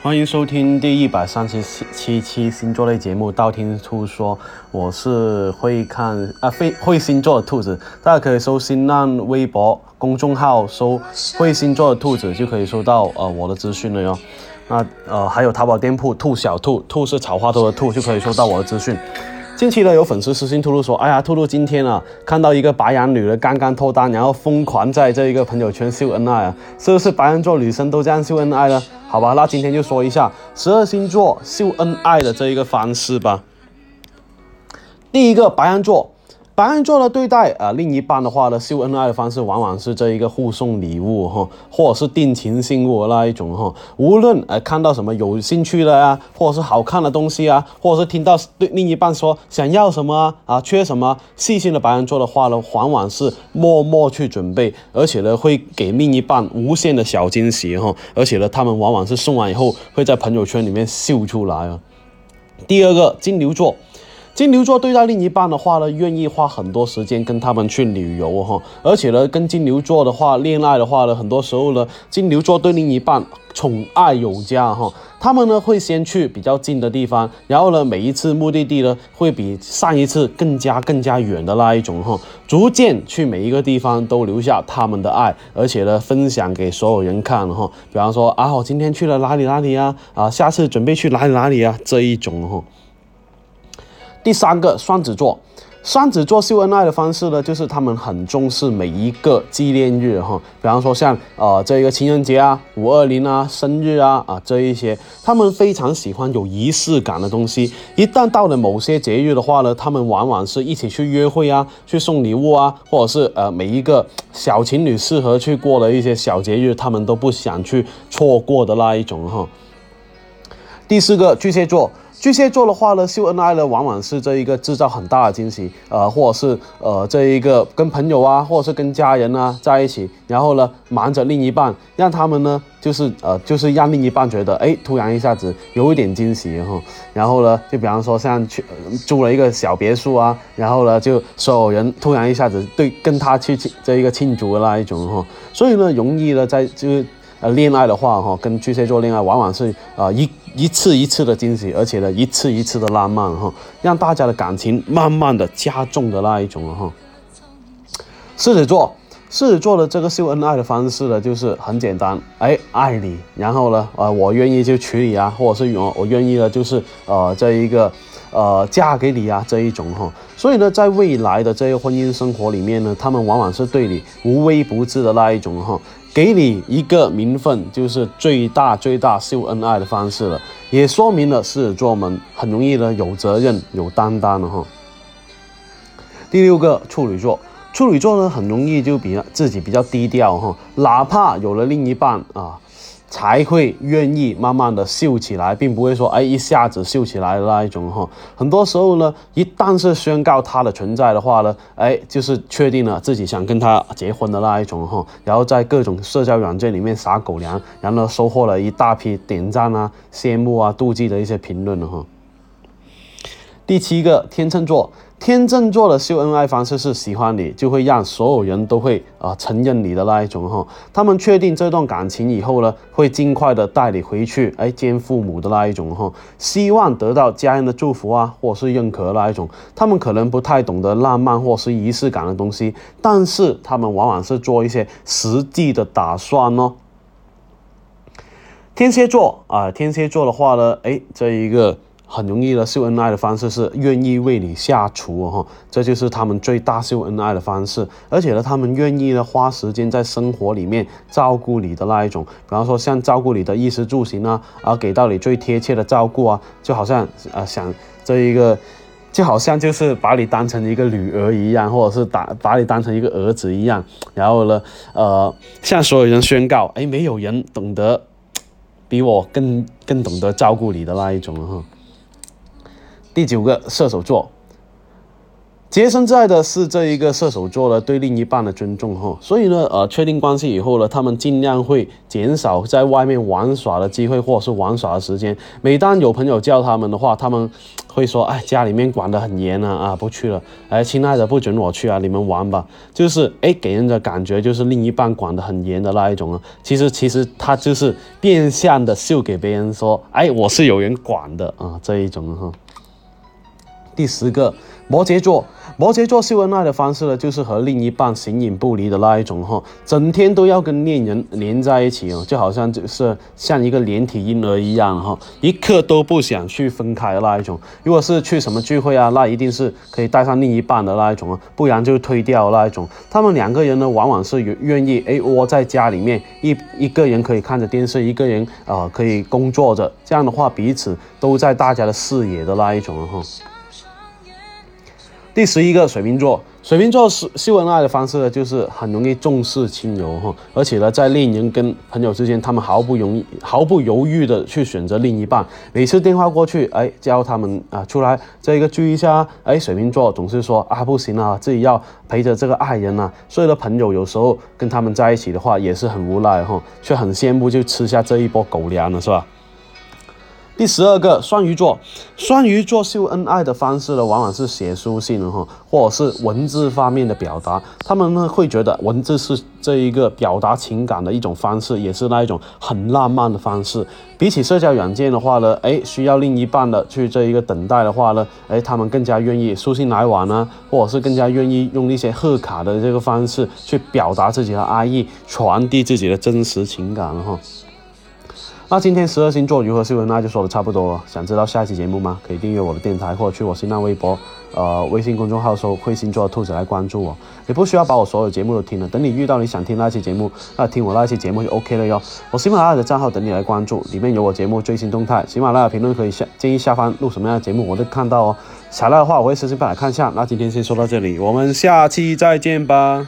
欢迎收听第一百三十七期星座类节目《道听途说》，我是会看啊会会星座的兔子，大家可以搜新浪微博公众号搜“会星座的兔子”，就可以收到呃我的资讯了哟。那呃还有淘宝店铺“兔小兔”，兔是草花头的兔，就可以收到我的资讯。近期呢，有粉丝私信兔兔说：“哎呀，兔兔今天啊，看到一个白羊女的刚刚脱单，然后疯狂在这一个朋友圈秀恩爱啊，是不是白羊座女生都这样秀恩爱呢？好吧，那今天就说一下十二星座秀恩爱的这一个方式吧。第一个，白羊座。”白羊座的对待啊，另一半的话呢，秀恩爱的方式往往是这一个互送礼物哈，或者是定情信物那一种哈。无论呃看到什么有兴趣的呀，或者是好看的东西啊，或者是听到对另一半说想要什么啊，缺什么，细心的白羊座的话呢，往往是默默去准备，而且呢会给另一半无限的小惊喜哈。而且呢，他们往往是送完以后会在朋友圈里面秀出来啊。第二个，金牛座。金牛座对待另一半的话呢，愿意花很多时间跟他们去旅游哈，而且呢，跟金牛座的话恋爱的话呢，很多时候呢，金牛座对另一半宠爱有加哈，他们呢会先去比较近的地方，然后呢，每一次目的地呢会比上一次更加更加远的那一种哈，逐渐去每一个地方都留下他们的爱，而且呢分享给所有人看哈，比方说啊，我今天去了哪里哪里啊，啊，下次准备去哪里哪里啊？这一种哈。第三个双子座，双子座秀恩爱的方式呢，就是他们很重视每一个纪念日哈，比方说像呃这个情人节啊、五二零啊、生日啊啊这一些，他们非常喜欢有仪式感的东西。一旦到了某些节日的话呢，他们往往是一起去约会啊，去送礼物啊，或者是呃每一个小情侣适合去过的一些小节日，他们都不想去错过的那一种哈。第四个巨蟹座。巨蟹座的话呢，秀恩爱呢，往往是这一个制造很大的惊喜，呃，或者是呃这一个跟朋友啊，或者是跟家人啊在一起，然后呢瞒着另一半，让他们呢就是呃就是让另一半觉得哎突然一下子有一点惊喜哈，然后呢就比方说像去租了一个小别墅啊，然后呢就所有人突然一下子对跟他去这一个庆祝的那一种哈，所以呢容易呢在就。呃，恋爱的话，哈，跟巨蟹座恋爱往往是啊一一次一次的惊喜，而且呢一次一次的浪漫，哈，让大家的感情慢慢的加重的那一种，哈。狮子座。狮子座的这个秀恩爱的方式呢，就是很简单，哎，爱你，然后呢，呃，我愿意就娶你啊，或者是我我愿意呢，就是呃这一个，呃嫁给你啊这一种哈。所以呢，在未来的这个婚姻生活里面呢，他们往往是对你无微不至的那一种哈，给你一个名分，就是最大最大秀恩爱的方式了，也说明了狮子座们很容易呢有责任有担当的哈。第六个处女座。处女座呢，很容易就比自己比较低调哈，哪怕有了另一半啊，才会愿意慢慢的秀起来，并不会说哎一下子秀起来的那一种哈。很多时候呢，一旦是宣告他的存在的话呢，哎，就是确定了自己想跟他结婚的那一种哈。然后在各种社交软件里面撒狗粮，然后呢收获了一大批点赞啊、羡慕啊、妒忌的一些评论了哈。第七个天秤座。天秤座的秀恩爱方式是喜欢你，就会让所有人都会啊承认你的那一种哈。他们确定这段感情以后呢，会尽快的带你回去，哎见父母的那一种哈。希望得到家人的祝福啊，或是认可那一种。他们可能不太懂得浪漫或是仪式感的东西，但是他们往往是做一些实际的打算哦。天蝎座啊，天蝎座的话呢，哎这一个。很容易的秀恩爱的方式是愿意为你下厨哈，这就是他们最大秀恩爱的方式。而且呢，他们愿意呢花时间在生活里面照顾你的那一种，比方说像照顾你的衣食住行啊，而给到你最贴切的照顾啊，就好像呃想这一个，就好像就是把你当成一个女儿一样，或者是打把你当成一个儿子一样，然后呢，呃，向所有人宣告，哎，没有人懂得比我更更懂得照顾你的那一种哈。第九个射手座，洁身在的是这一个射手座呢对另一半的尊重哈，所以呢，呃，确定关系以后呢，他们尽量会减少在外面玩耍的机会或者是玩耍的时间。每当有朋友叫他们的话，他们会说，哎，家里面管得很严啊，啊，不去了。哎，亲爱的，不准我去啊，你们玩吧。就是哎，给人的感觉就是另一半管得很严的那一种啊。其实其实他就是变相的秀给别人说，哎，我是有人管的啊，这一种哈。第十个，摩羯座。摩羯座秀恩爱的方式呢，就是和另一半形影不离的那一种哈，整天都要跟恋人连在一起哦，就好像就是像一个连体婴儿一样哈，一刻都不想去分开的那一种。如果是去什么聚会啊，那一定是可以带上另一半的那一种啊，不然就推掉那一种。他们两个人呢，往往是愿意哎窝在家里面，一一个人可以看着电视，一个人啊可以工作着，这样的话彼此都在大家的视野的那一种哈。第十一个水瓶座，水瓶座是秀恩爱的方式呢，就是很容易重视轻友哈，而且呢，在恋人跟朋友之间，他们毫不容易、毫不犹豫的去选择另一半。每次电话过去，哎，叫他们啊出来，这一个聚一下，哎，水瓶座总是说啊不行啊，自己要陪着这个爱人啊。所以呢，朋友有时候跟他们在一起的话，也是很无奈哈，却很羡慕，就吃下这一波狗粮了，是吧？第十二个双鱼座，双鱼座秀恩爱的方式呢，往往是写书信哈，或者是文字方面的表达。他们呢会觉得文字是这一个表达情感的一种方式，也是那一种很浪漫的方式。比起社交软件的话呢，哎，需要另一半的去这一个等待的话呢，哎，他们更加愿意书信来往呢，或者是更加愿意用一些贺卡的这个方式去表达自己的爱意，传递自己的真实情感哈。那今天十二星座如何秀恩爱就说的差不多了。想知道下一期节目吗？可以订阅我的电台，或者去我新浪微博、呃微信公众号搜“会星座兔子”来关注我。你不需要把我所有节目都听了，等你遇到你想听那期节目，那听我那期节目就 OK 了哟。我喜马拉雅的账号等你来关注，里面有我节目最新动态。喜马拉雅评论可以下建议下方录什么样的节目，我都看到哦。想来的话，我会私信过来看一下。那今天先说到这里，我们下期再见吧。